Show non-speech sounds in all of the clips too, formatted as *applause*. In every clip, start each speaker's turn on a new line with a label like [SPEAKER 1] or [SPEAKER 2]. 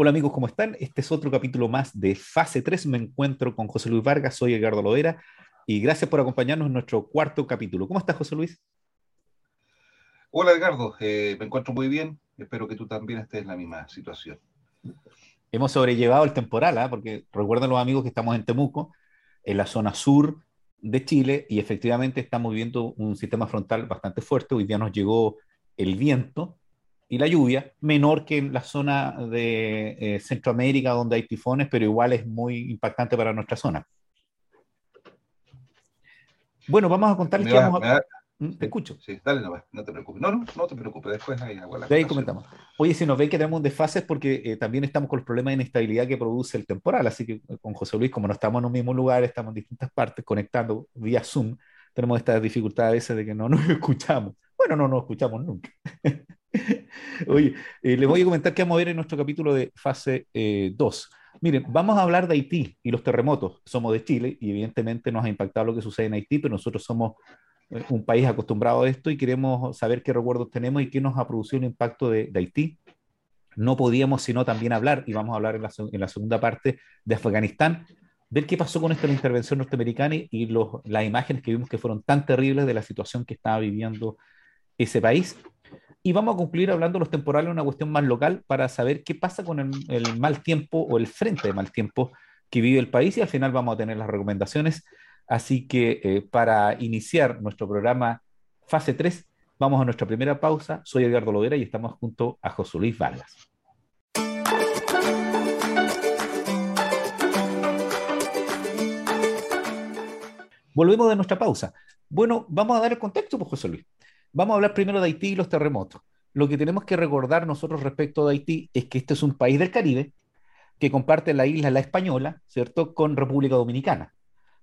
[SPEAKER 1] Hola amigos, ¿cómo están? Este es otro capítulo más de Fase 3. Me encuentro con José Luis Vargas, soy Edgardo Loera y gracias por acompañarnos en nuestro cuarto capítulo. ¿Cómo estás, José Luis?
[SPEAKER 2] Hola Edgardo, eh, me encuentro muy bien. Espero que tú también estés en la misma situación.
[SPEAKER 1] Hemos sobrellevado el temporal, ¿eh? porque recuerden los amigos que estamos en Temuco, en la zona sur de Chile, y efectivamente estamos viviendo un sistema frontal bastante fuerte. Hoy día nos llegó el viento y la lluvia, menor que en la zona de eh, Centroamérica donde hay tifones, pero igual es muy impactante para nuestra zona. Bueno, vamos a contarles que vamos a... ¿Mm? Te escucho.
[SPEAKER 2] Sí, dale no te preocupes. No, no, no te preocupes, después
[SPEAKER 1] ahí De ahí comentamos. Oye, si nos ven que tenemos desfases porque eh, también estamos con los problemas de inestabilidad que produce el temporal, así que eh, con José Luis, como no estamos en un mismo lugar, estamos en distintas partes conectando vía Zoom, tenemos esta dificultad a veces de que no nos *laughs* escuchamos. Bueno, no nos escuchamos nunca. *laughs* *laughs* Oye, eh, les voy a comentar que vamos a ver en nuestro capítulo de fase 2. Miren, vamos a hablar de Haití y los terremotos. Somos de Chile y evidentemente nos ha impactado lo que sucede en Haití, pero nosotros somos un país acostumbrado a esto y queremos saber qué recuerdos tenemos y qué nos ha producido el impacto de, Haití. No podíamos sino también hablar, y vamos a hablar en la, segunda parte, de Afganistán, ver qué pasó con esta intervención norteamericana y las imágenes que vimos que fueron tan terribles de la situación que estaba viviendo ese país. Y vamos a concluir hablando de los temporales, una cuestión más local, para saber qué pasa con el, mal tiempo o el frente de mal tiempo que vive el país y al final vamos a tener las recomendaciones Así que eh, para iniciar nuestro programa fase 3, vamos a nuestra primera pausa. Soy Edgardo Lovera y estamos junto a José Luis Vargas. Volvemos de nuestra pausa. Bueno, vamos a dar el contexto, pues, José Luis. Vamos a hablar primero de Haití y los terremotos. Lo que tenemos que recordar nosotros respecto de Haití es que este es un país del Caribe que comparte la isla La Española, ¿cierto?, con República Dominicana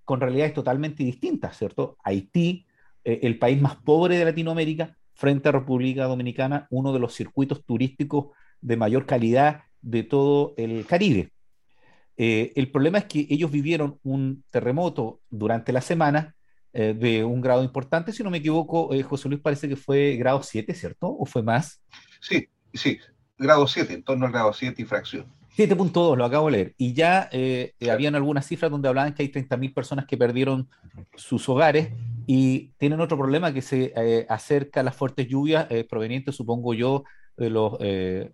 [SPEAKER 1] con realidades totalmente distintas, ¿cierto? Haití, eh, el país más pobre de Latinoamérica, frente a República Dominicana, uno de los circuitos turísticos de mayor calidad de todo el Caribe. Eh, el problema es que ellos vivieron un terremoto durante la semana eh, de un grado importante, si no me equivoco, José Luis parece que fue grado 7, ¿cierto? ¿O fue más?
[SPEAKER 2] Sí, sí, grado 7, en torno al grado 7 y fracción.
[SPEAKER 1] 7.2, lo acabo de leer. Y ya eh, habían algunas cifras donde hablaban que hay 30.000 personas que perdieron sus hogares y tienen otro problema que se eh, acerca a las fuertes lluvias eh, provenientes, supongo yo, de, los, de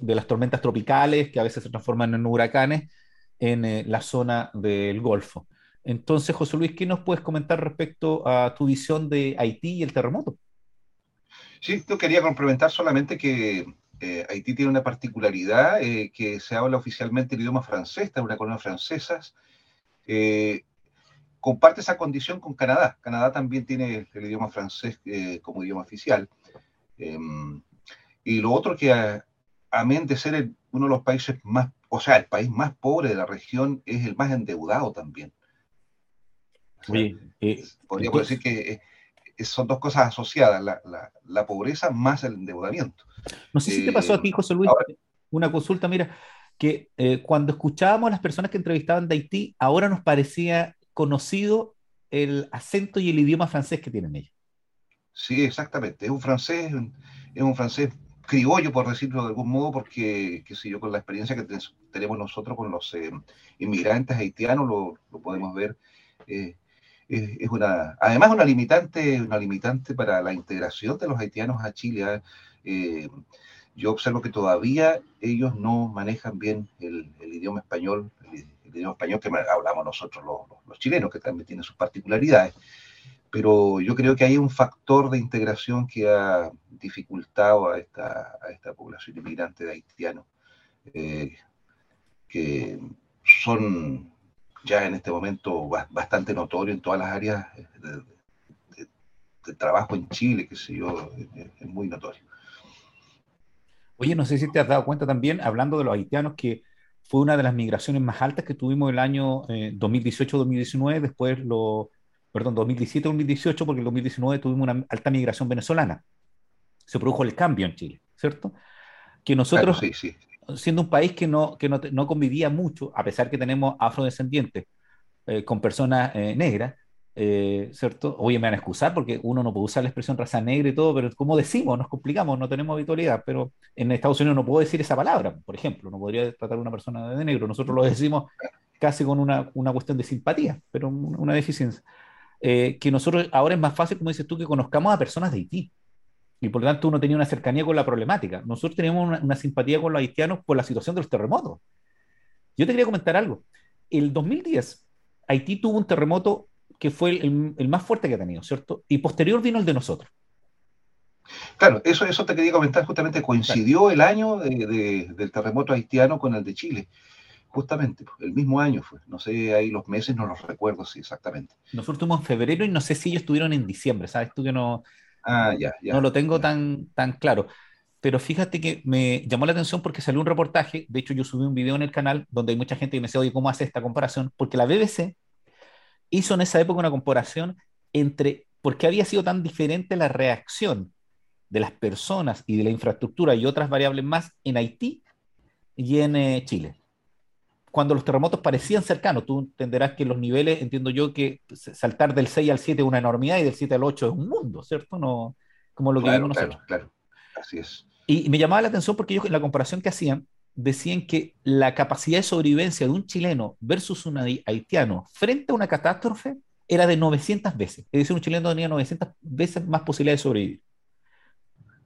[SPEAKER 1] las tormentas tropicales que a veces se transforman en huracanes en la zona del Golfo. Entonces, José Luis, ¿qué nos puedes comentar respecto a tu visión de Haití y el terremoto?
[SPEAKER 2] Sí, yo quería complementar solamente que eh, Haití tiene una particularidad eh, que se habla oficialmente el idioma francés, está en una colonia francesa. Eh, comparte esa condición con Canadá. Canadá también tiene el, idioma francés como idioma oficial. Em, y lo otro que, amén de ser uno de los países más, o sea, el país más pobre de la región, es el más endeudado también. Podríamos decir que son dos cosas asociadas, la, pobreza más el endeudamiento.
[SPEAKER 1] No sé si te pasó a ti, eh, José Luis, una consulta, mira, que eh, cuando escuchábamos a las personas que entrevistaban de Haití, ahora nos parecía conocido el acento y el idioma francés que tienen ellos.
[SPEAKER 2] Sí, exactamente. Es un francés, es un francés criollo, por decirlo de algún modo, porque, qué sé yo, con la experiencia que tenemos nosotros con los eh, inmigrantes haitianos, lo, podemos ver es una, además una limitante, una limitante para la integración de los haitianos a Chile. ¿ah? Eh, yo observo que todavía ellos no manejan bien el, idioma español, el, idioma español que hablamos nosotros los, chilenos, que también tiene sus particularidades. Pero yo creo que hay un factor de integración que ha dificultado a esta, a esta población inmigrante de haitianos, eh, que son ya en este momento bastante notorio en todas las áreas de, trabajo en Chile, que sé yo, es, muy notorio.
[SPEAKER 1] Oye, no sé si te has dado cuenta también, hablando de los haitianos, que fue una de las migraciones más altas que tuvimos el año 2018-2019, eh, después lo, perdón, 2017-2018, porque en 2019 tuvimos una alta migración venezolana. Se produjo el cambio en Chile, ¿cierto? Que nosotros, sí, sí siendo un país que no, que no, convivía mucho, a pesar que tenemos afrodescendientes eh, con personas eh, negras, eh, ¿cierto? Oye, me van a excusar porque uno no puede usar la expresión raza negra y todo, pero como decimos, nos complicamos, no tenemos habitualidad, pero en Estados Unidos no puedo decir esa palabra, por ejemplo, no podría tratar a una persona de negro, nosotros lo decimos casi con una, una cuestión de simpatía, pero una deficiencia. Eh, que nosotros ahora es más fácil, como dices tú, que conozcamos a personas de Haití. Y por lo tanto uno tenía una cercanía con la problemática. Nosotros teníamos una, una simpatía con los haitianos por la situación de los terremotos. Yo te quería comentar algo. El 2010, Haití tuvo un terremoto que fue el, el, más fuerte que ha tenido, ¿cierto? Y posterior vino el de nosotros.
[SPEAKER 2] Claro, eso, eso te quería comentar, justamente coincidió el año de, de, del terremoto haitiano con el de Chile. Justamente, el mismo año fue. No sé, ahí los meses no los recuerdo sí, exactamente.
[SPEAKER 1] Nosotros estuvimos en febrero y no sé si ellos estuvieron en diciembre, ¿sabes tú que no,
[SPEAKER 2] ah, ya, ya,
[SPEAKER 1] no lo tengo
[SPEAKER 2] ya.
[SPEAKER 1] Tan, tan claro? Pero fíjate que me llamó la atención porque salió un reportaje, de hecho yo subí un video en el canal donde hay mucha gente que me decía, oye, ¿cómo hace esta comparación? Porque la BBC hizo en esa época una comparación entre por qué había sido tan diferente la reacción de las personas y de la infraestructura y otras variables más en Haití y en eh, Chile. Cuando los terremotos parecían cercanos, tú entenderás que los niveles, entiendo yo que saltar del 6 al 7 es una enormidad y del 7 al 8 es un mundo, ¿cierto? No, como lo que
[SPEAKER 2] claro,
[SPEAKER 1] vimos nosotros.
[SPEAKER 2] Claro, claro, así es.
[SPEAKER 1] Y me llamaba la atención porque ellos en la comparación que hacían decían que la capacidad de sobrevivencia de un chileno versus un haitiano frente a una catástrofe era de 900 veces. Es decir, un chileno tenía 900 veces más posibilidades de sobrevivir.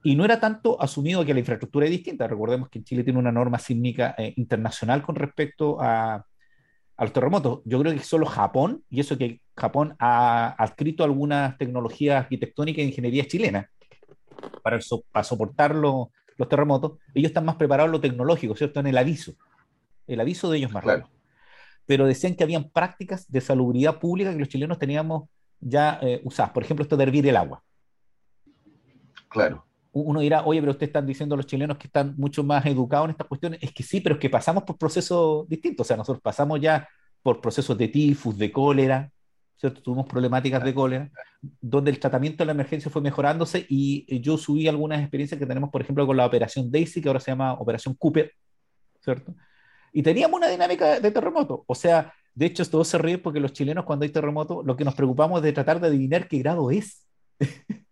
[SPEAKER 1] Y no era tanto asumido que la infraestructura es distinta. Recordemos que Chile tiene una norma sísmica eh, internacional con respecto a, a, los terremotos. Yo creo que solo Japón, y eso que Japón ha adscrito algunas tecnologías arquitectónicas e ingeniería chilena para, so, para soportar los, los terremotos, ellos están más preparados en lo tecnológico, ¿cierto? En el aviso. El aviso de ellos más
[SPEAKER 2] claro.
[SPEAKER 1] rápido. Pero decían que habían prácticas de salubridad pública que los chilenos teníamos ya eh, usadas. Por ejemplo, esto de hervir el agua.
[SPEAKER 2] Claro.
[SPEAKER 1] Uno dirá, oye, pero ustedes están diciendo los chilenos que están mucho más educados en estas cuestiones. Es que sí, pero es que pasamos por procesos distintos. O sea, nosotros pasamos ya por procesos de tifus, de cólera, ¿cierto? Tuvimos problemáticas de cólera, donde el tratamiento de la emergencia fue mejorándose y yo subí algunas experiencias que tenemos, por ejemplo, con la operación Daisy, que ahora se llama Operación Cooper, ¿cierto? Y teníamos una dinámica de terremoto. O sea, de hecho, todos se ríen porque los chilenos cuando hay terremoto, lo que nos preocupamos es de tratar de adivinar qué grado es. *laughs*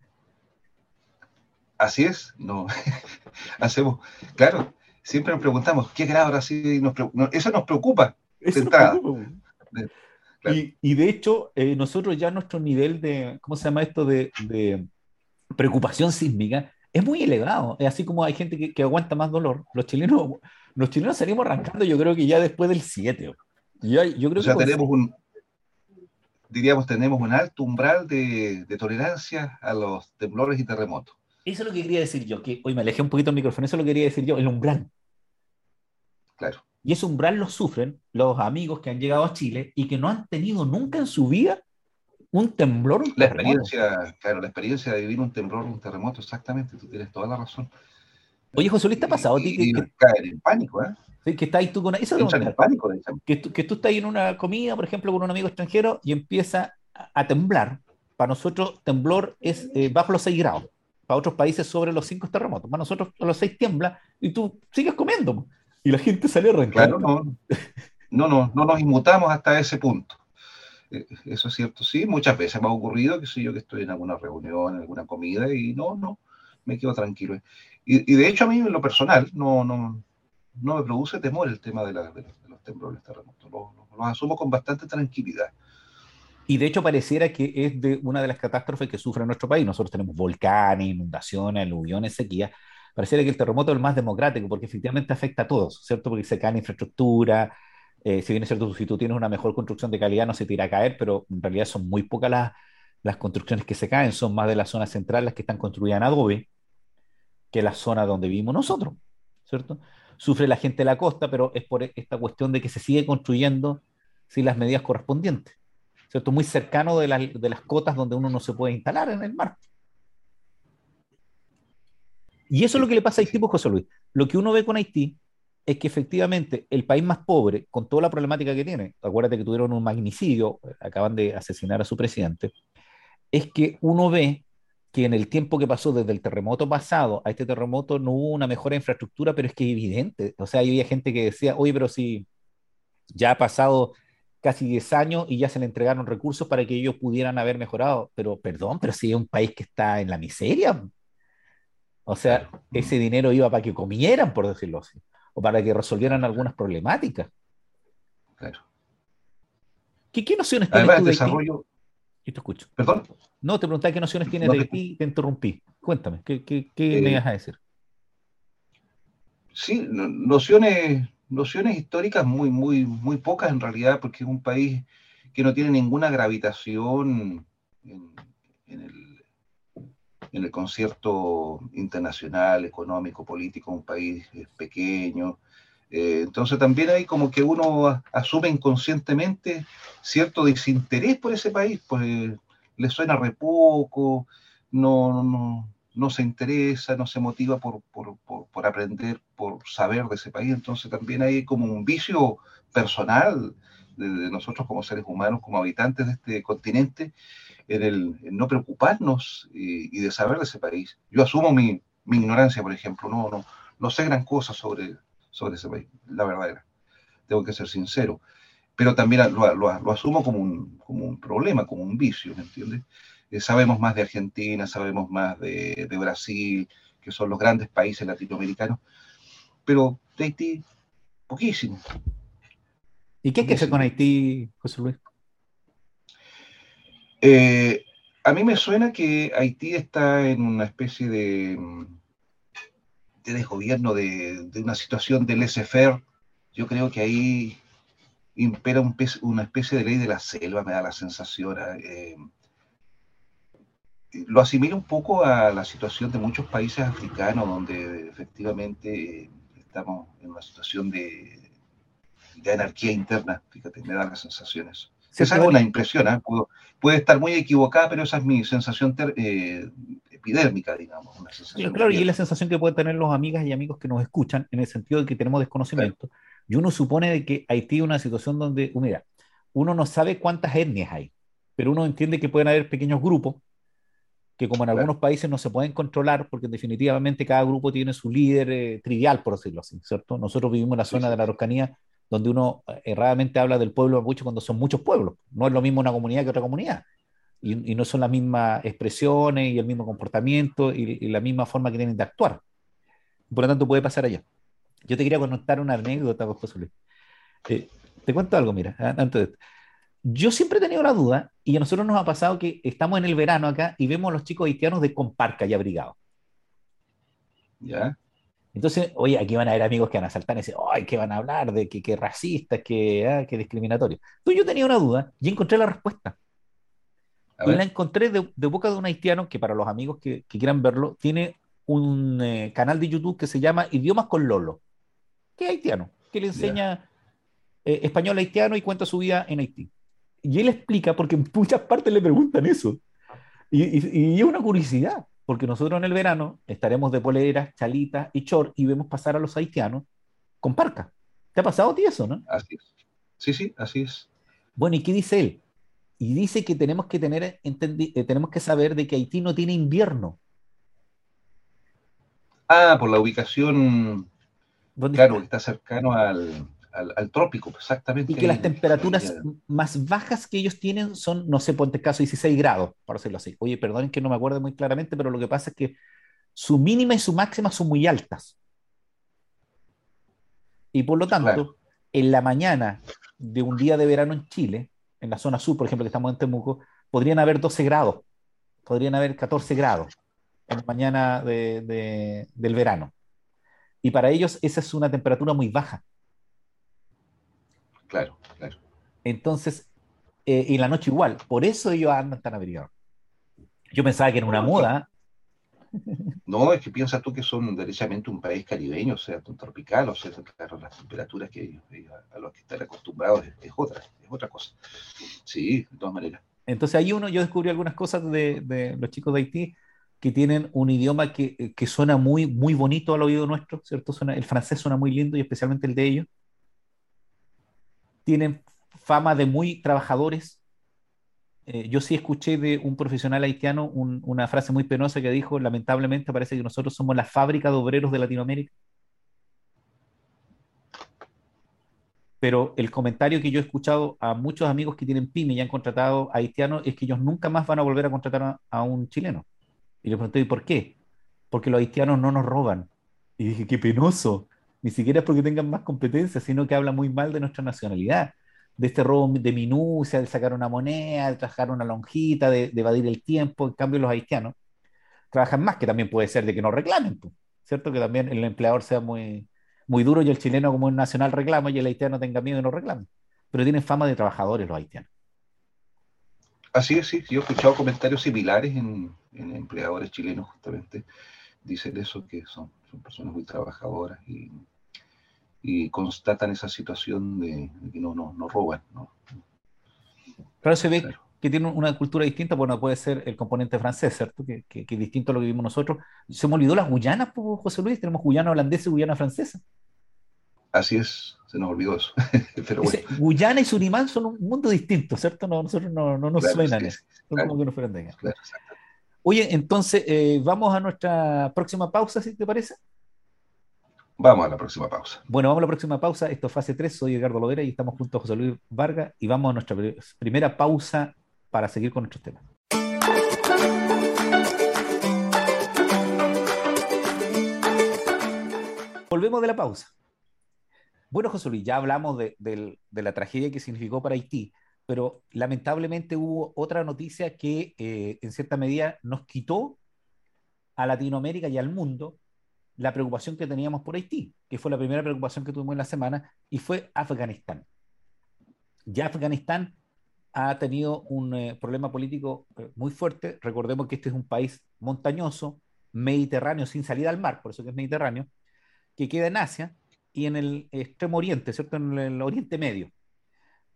[SPEAKER 2] Así es, no. *laughs* Hacemos, claro, siempre nos preguntamos qué grado ahora sí, nos, eso nos preocupa.
[SPEAKER 1] Eso nos preocupa. Claro. Y, y, de hecho, eh, nosotros ya nuestro nivel de, ¿cómo se llama esto? De, de, preocupación sísmica es muy elevado. Es así como hay gente que, que, aguanta más dolor. Los chilenos, los chilenos salimos arrancando, yo creo que ya después del 7. Yo, yo creo
[SPEAKER 2] o sea,
[SPEAKER 1] que
[SPEAKER 2] tenemos un, diríamos, tenemos un alto umbral de, de, tolerancia a los temblores y terremotos.
[SPEAKER 1] Eso es lo que quería decir yo, que hoy me alejé un poquito el micrófono, eso es lo que quería decir yo, el umbral.
[SPEAKER 2] Claro.
[SPEAKER 1] Y ese umbral lo sufren los amigos que han llegado a Chile y que no han tenido nunca en su vida un temblor. Un
[SPEAKER 2] la experiencia, claro, la experiencia de vivir un temblor, un terremoto, exactamente, tú tienes toda la razón.
[SPEAKER 1] Oye, José Luis, ¿te ha pasado ti
[SPEAKER 2] que, que caen en pánico, ¿eh?
[SPEAKER 1] Que estás tú con eso
[SPEAKER 2] Entran en pánico,
[SPEAKER 1] que tú, que tú estás en una comida, por ejemplo, con un amigo extranjero y empieza a, a temblar. Para nosotros, temblor es eh, bajo los 6 grados. Para otros países, sobre los 5 terremotos. Para nosotros, a los 6 tiembla y tú sigues comiendo. Y la gente sale arrancando.
[SPEAKER 2] Claro, no, no, no, no nos inmutamos hasta ese punto. Eh, eso es cierto, sí. Muchas veces me ha ocurrido que soy yo que estoy en alguna reunión, en alguna comida y no, no, me quedo tranquilo. Y, y de hecho a mí en lo personal no, no, no me produce temor el tema de, la, de, los, de los, temblores terremotos. Los lo, lo asumo con bastante tranquilidad.
[SPEAKER 1] Y de hecho pareciera que es de una de las catástrofes que sufre nuestro país. Nosotros tenemos volcanes, inundaciones, aluviones, sequía. Pareciera que el terremoto es el más democrático porque efectivamente afecta a todos, ¿cierto? Porque se cae la infraestructura. Eh, si bien es cierto, si tú tienes una mejor construcción de calidad no se te irá a caer, pero en realidad son muy pocas las, las construcciones que se caen. Son más de las zonas centrales las que están construidas en adobe que la zona donde vivimos nosotros, ¿cierto? Sufre la gente de la costa, pero es por esta cuestión de que se sigue construyendo sin las medidas correspondientes. ¿Cierto? Muy cercano de, la, de, las cotas donde uno no se puede instalar en el mar. Y eso es lo que le pasa a Haití, pues, José Luis. Lo que uno ve con Haití es que efectivamente el país más pobre, con toda la problemática que tiene, acuérdate que tuvieron un magnicidio, acaban de asesinar a su presidente, es que uno ve que en el tiempo que pasó desde el terremoto pasado a este terremoto no hubo una mejora de infraestructura, pero es que es evidente. O sea, había gente que decía, oye, pero si ya ha pasado casi 10 años y ya se le entregaron recursos para que ellos pudieran haber mejorado. Pero perdón, pero si es un país que está en la miseria. O sea, ese dinero iba para que comieran, por decirlo así, o para que resolvieran algunas problemáticas.
[SPEAKER 2] Claro.
[SPEAKER 1] ¿Qué, qué nociones
[SPEAKER 2] tienes Además, tú de desarrollo...
[SPEAKER 1] Y te escucho.
[SPEAKER 2] ¿Perdón?
[SPEAKER 1] No, te pregunté qué nociones tienes de ti te interrumpí. Cuéntame, ¿qué, qué, qué me eh, vas a decir?
[SPEAKER 2] Sí, nociones, nociones históricas muy, muy, muy pocas en realidad, porque es un país que no tiene ninguna gravitación en, el, en el concierto internacional, económico, político, un país pequeño. Eh, entonces también hay como que uno asume inconscientemente cierto desinterés por ese país, pues le suena re poco, no, no, no se interesa, no se motiva por, aprender, por saber de ese país. Entonces también hay como un vicio personal de, nosotros como seres humanos, como habitantes de este continente, en el no preocuparnos y, de saber de ese país. Yo asumo mi, ignorancia, por ejemplo, no, no, no sé gran cosa sobre, sobre ese país, la verdad Tengo que ser sincero. Pero también lo, lo, asumo como un, como un problema, como un vicio, ¿me entiendes? Eh, sabemos más de Argentina, sabemos más de, Brasil, que son los grandes países latinoamericanos, pero de Haití, poquísimo.
[SPEAKER 1] ¿Y qué hay que hacer con Haití, José Luis?
[SPEAKER 2] Eh, a mí me suena que Haití está en una especie de, de desgobierno, de, una situación del laissez Yo creo que ahí impera una especie de ley de la selva, me da la sensación. Eh, lo asimila un poco a la situación de muchos países africanos, donde efectivamente estamos en una situación de, anarquía interna, fíjate, me da las sensaciones. esa es una impresión, ¿eh? puede estar muy equivocada, pero esa es mi sensación eh, epidérmica, digamos.
[SPEAKER 1] claro, y es la sensación que pueden tener los amigas y amigos que nos escuchan, en el sentido de que tenemos desconocimiento. Y uno supone de que Haití es una situación donde, mira, uno no sabe cuántas etnias hay, pero uno entiende que pueden haber pequeños grupos que como en algunos países no se pueden controlar porque definitivamente cada grupo tiene su líder eh, trivial, por decirlo así, ¿cierto? Nosotros vivimos en la zona de la Araucanía donde uno eh, erradamente habla del pueblo mapuche cuando son muchos pueblos. No es lo mismo una comunidad que otra comunidad. Y, no son las mismas expresiones y el mismo comportamiento y, la misma forma que tienen de actuar. Por lo tanto, puede pasar allá. Yo te quería contar una anécdota, Luis. Eh, te cuento algo, mira, antes de esto yo siempre he tenido la duda, y a nosotros nos ha pasado que estamos en el verano acá y vemos a los chicos haitianos de comparca y abrigados.
[SPEAKER 2] ¿Ya?
[SPEAKER 1] Entonces, oye, aquí van a haber amigos que van a saltar y decir, ay, ¿qué van a hablar? De que, racistas, que, ah, que discriminatorios. Entonces yo tenía una duda y encontré la respuesta. Y la encontré de, boca de un haitiano que para los amigos que, quieran verlo, tiene un eh, canal de YouTube que se llama Idiomas con Lolo, que es haitiano, que le enseña eh, español haitiano y cuenta su vida en Haití. Y él explica, porque en muchas partes le preguntan eso. Y, es una curiosidad, porque nosotros en el verano estaremos de poleras, chalitas y short y vemos pasar a los haitianos con parca. ¿Te ha pasado a ti eso, no?
[SPEAKER 2] Así es. Sí, sí, así es.
[SPEAKER 1] Bueno, ¿y qué dice él? Y dice que tenemos que tener, eh, tenemos que saber de que Haití no tiene invierno.
[SPEAKER 2] Ah, por la ubicación. Claro, está cercano al, al, trópico, exactamente.
[SPEAKER 1] Y que las temperaturas más bajas que ellos tienen son, no sé, ponte caso 16 grados, por decirlo así. Oye, perdonen que no me acuerdo muy claramente, pero lo que pasa es que su mínima y su máxima son muy altas. Y por lo tanto, en la mañana de un día de verano en Chile, en la zona sur, por ejemplo, que estamos en Temuco, podrían haber 12 grados, podrían haber 14 grados en la mañana del verano. Y para ellos esa es una temperatura muy baja.
[SPEAKER 2] Claro, claro.
[SPEAKER 1] Entonces, eh, y la noche igual. Por eso ellos andan tan abrigados. Yo pensaba que era una moda.
[SPEAKER 2] No, es que piensas tú que son derechamente un país caribeño, o sea, tropical, o sea, claro, las temperaturas que ellos, a los que están acostumbrados es, otra, es otra cosa. Sí, de todas maneras.
[SPEAKER 1] Entonces ahí uno, yo descubrí algunas cosas de, los chicos de Haití que tienen un idioma que, que, suena muy, muy bonito al oído nuestro, ¿cierto? Suena, el francés suena muy lindo y especialmente el de ellos tienen fama de muy trabajadores. Eh, yo sí escuché de un profesional haitiano una frase muy penosa que dijo, lamentablemente parece que nosotros somos la fábrica de obreros de Latinoamérica. Pero el comentario que yo he escuchado a muchos amigos que tienen pyme y han contratado haitianos es que ellos nunca más van a volver a contratar a, un chileno. Y le pregunté, ¿y por qué? Porque los haitianos no nos roban. Y dije, qué penoso. Ni siquiera es porque tengan más competencia, sino que habla muy mal de nuestra nacionalidad. De este robo de minucia, de sacar una moneda, de trabajar una lonjita, de, evadir el tiempo. En cambio, los haitianos trabajan más, que también puede ser de que no reclamen, ¿cierto? Que también el empleador sea muy, muy duro y el chileno como un nacional reclama y el haitiano tenga miedo y no reclame. Pero tienen fama de trabajadores los haitianos.
[SPEAKER 2] Así es, sí. Yo he escuchado comentarios similares en, empleadores chilenos justamente. Dicen eso, que son, son personas muy trabajadoras y, constatan esa situación de, que no, no, no roban. ¿no?
[SPEAKER 1] Claro, se ve que tiene una cultura distinta, bueno, puede ser el componente francés, ¿cierto? Que, que, es distinto a lo que vimos nosotros. Se me olvidó las Guyanas, José Luis, tenemos Guyana holandesa y Guyana francesa.
[SPEAKER 2] Así es, se nos olvidó eso. *laughs*
[SPEAKER 1] Pero bueno. Guyana y Surinam son un mundo distinto, ¿cierto? No, nosotros no, no nos suenan. Es son como que nos fueran de claro, Oye, entonces, eh, vamos a nuestra próxima pausa, si te parece.
[SPEAKER 2] Vamos a la próxima pausa.
[SPEAKER 1] Bueno, vamos a la próxima pausa. Esto es fase 3. Soy Edgardo Lovera y estamos junto a José Luis Vargas y vamos a nuestra primera pausa para seguir con nuestros temas. Volvemos de la pausa. Bueno, José Luis, ya hablamos de, la tragedia que significó para Haití, pero lamentablemente hubo otra noticia que eh, en cierta medida nos quitó a Latinoamérica y al mundo la preocupación que teníamos por Haití, que fue la primera preocupación que tuvimos en la semana, y fue Afganistán. Ya Afganistán ha tenido un eh, problema político eh, muy fuerte. Recordemos que este es un país montañoso, mediterráneo, sin salida al mar, por eso que es mediterráneo, que queda en Asia y en el extremo oriente, ¿cierto? En el Oriente Medio,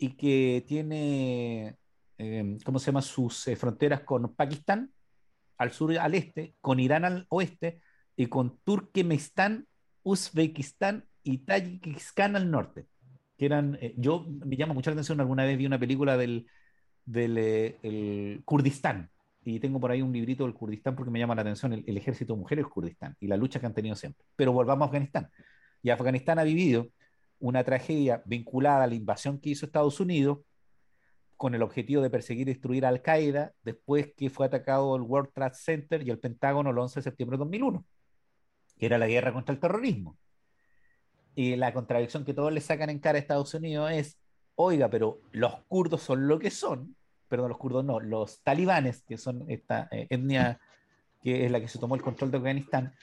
[SPEAKER 1] y que tiene, eh, ¿cómo se llama?, sus fronteras con Pakistán al sur y al este, con Irán al oeste y con Turkmenistán, Uzbekistán y Tayikistán al norte que eran, eh, yo me llama mucha atención, alguna vez vi una película del, del eh, Kurdistán, y tengo por ahí un librito del Kurdistán porque me llama la atención el, ejército de mujeres Kurdistán y la lucha que han tenido siempre. Pero volvamos a Afganistán. Y Afganistán ha vivido una tragedia vinculada a la invasión que hizo Estados Unidos con el objetivo de perseguir y destruir a Al Qaeda después que fue atacado el World Trade Center y el Pentágono el 11 de septiembre de 2001, que era la guerra contra el terrorismo. Y la contradicción que todos le sacan en cara a Estados Unidos es, oiga, pero los kurdos son lo que son, perdón, los kurdos no, los talibanes, que son esta eh, etnia que es la que se tomó el control de Afganistán,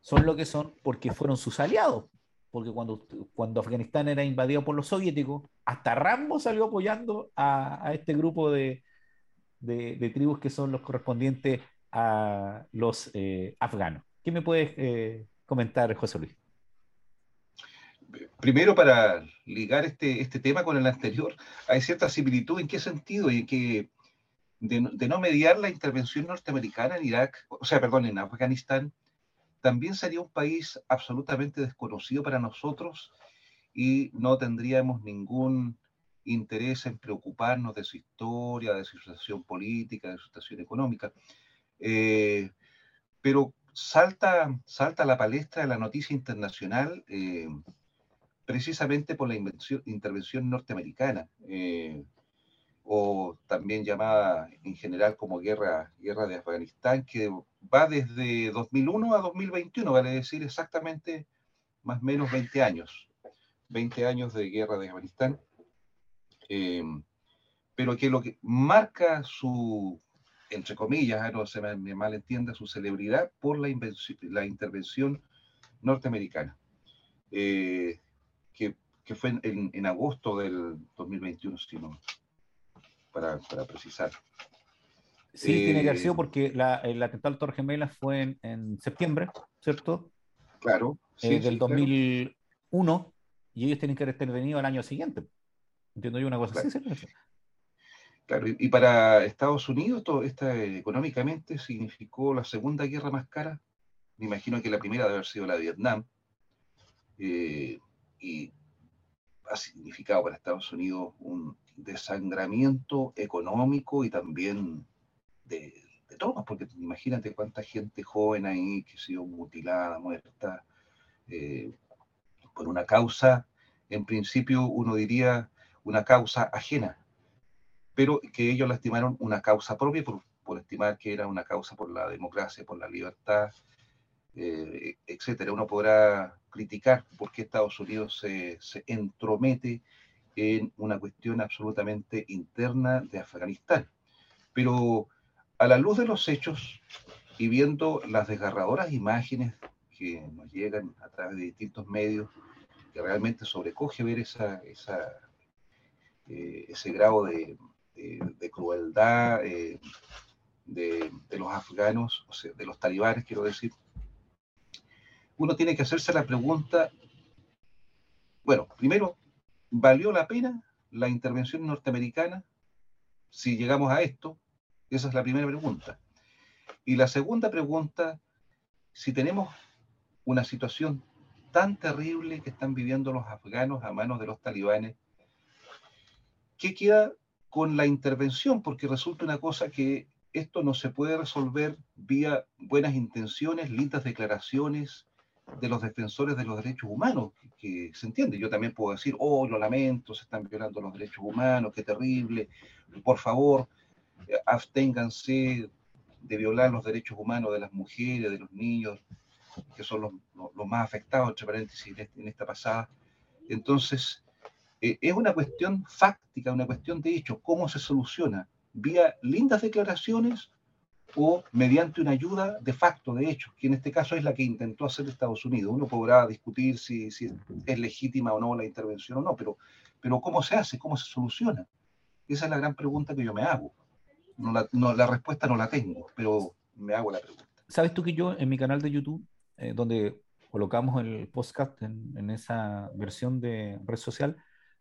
[SPEAKER 1] son lo que son porque fueron sus aliados. Porque cuando, cuando Afganistán era invadido por los soviéticos, hasta Rambo salió apoyando a, este grupo de, de, tribus que son los correspondientes a los eh, afganos. ¿Qué me puedes eh, comentar, José Luis?
[SPEAKER 2] primero para ligar este, este tema con el anterior, hay cierta similitud en qué sentido y que de, no mediar la intervención norteamericana en Irak, o sea, perdón, en Afganistán, también sería un país absolutamente desconocido para nosotros y no tendríamos ningún interés en preocuparnos de su historia, de su situación política, de su situación económica. Eh, pero salta, salta a la palestra de la noticia internacional eh, precisamente por la intervención norteamericana, eh, o también llamada en general como guerra, guerra de Afganistán, que va desde 2001 a 2021, vale decir exactamente más o menos 20 años, 20 años de guerra de Afganistán, eh, pero que lo que marca su, entre comillas, ah, no se me, malentienda, su celebridad por la, la intervención norteamericana. Eh, que fue en, agosto del 2021, sino para, para precisar.
[SPEAKER 1] Sí, tiene que haber sido eh, porque el atentado al Torre Gemelas fue en, septiembre, ¿cierto?
[SPEAKER 2] Claro.
[SPEAKER 1] Eh, del 2001, y ellos tienen que haber intervenido al año siguiente. Entiendo yo una cosa así,
[SPEAKER 2] Claro, y, para Estados Unidos, todo esta, económicamente significó la segunda guerra más cara. Me imagino que la primera debe haber sido la de Vietnam. Eh, y ha significado para Estados Unidos un desangramiento económico y también de, de todos, porque imagínate cuánta gente joven ahí que ha sido mutilada, muerta, eh, por una causa en principio uno diría una causa ajena, pero que ellos la estimaron una causa propia por, estimar que era una causa por la democracia, por la libertad, eh, etcétera. Uno podrá criticar por qué Estados Unidos se, se entromete en una cuestión absolutamente interna de Afganistán. Pero a la luz de los hechos y viendo las desgarradoras imágenes que nos llegan a través de distintos medios, que realmente sobrecoge ver eh, ese grado de, de, crueldad eh, de, de, los afganos, o sea, de los talibanes, quiero decir, uno tiene que hacerse la pregunta, bueno, primero, ¿valió la pena la intervención norteamericana si llegamos a esto? Esa es la primera pregunta. Y la segunda pregunta, si tenemos una situación tan terrible que están viviendo los afganos a manos de los talibanes, ¿qué queda con la intervención? Porque resulta una cosa que esto no se puede resolver vía buenas intenciones, lindas declaraciones de los defensores de los derechos humanos, que, se entiende. Yo también puedo decir, oh, lo lamento, se están violando los derechos humanos, qué terrible, por favor, absténganse de violar los derechos humanos de las mujeres, de los niños, que son los, más afectados, entre paréntesis, en esta pasada. Entonces, eh, es una cuestión fáctica, una cuestión de hecho. ¿Cómo se soluciona? ¿Vía lindas declaraciones o mediante una ayuda de facto, de hecho, que en este caso es la que intentó hacer Estados Unidos? Uno podrá discutir si, si es legítima o no la intervención o no, pero, pero ¿cómo se hace? ¿Cómo se soluciona? Esa es la gran pregunta que yo me hago. No la, respuesta no la tengo, pero me hago la pregunta.
[SPEAKER 1] ¿Sabes tú que yo en mi canal de YouTube eh, donde colocamos el podcast en, esa versión de red social,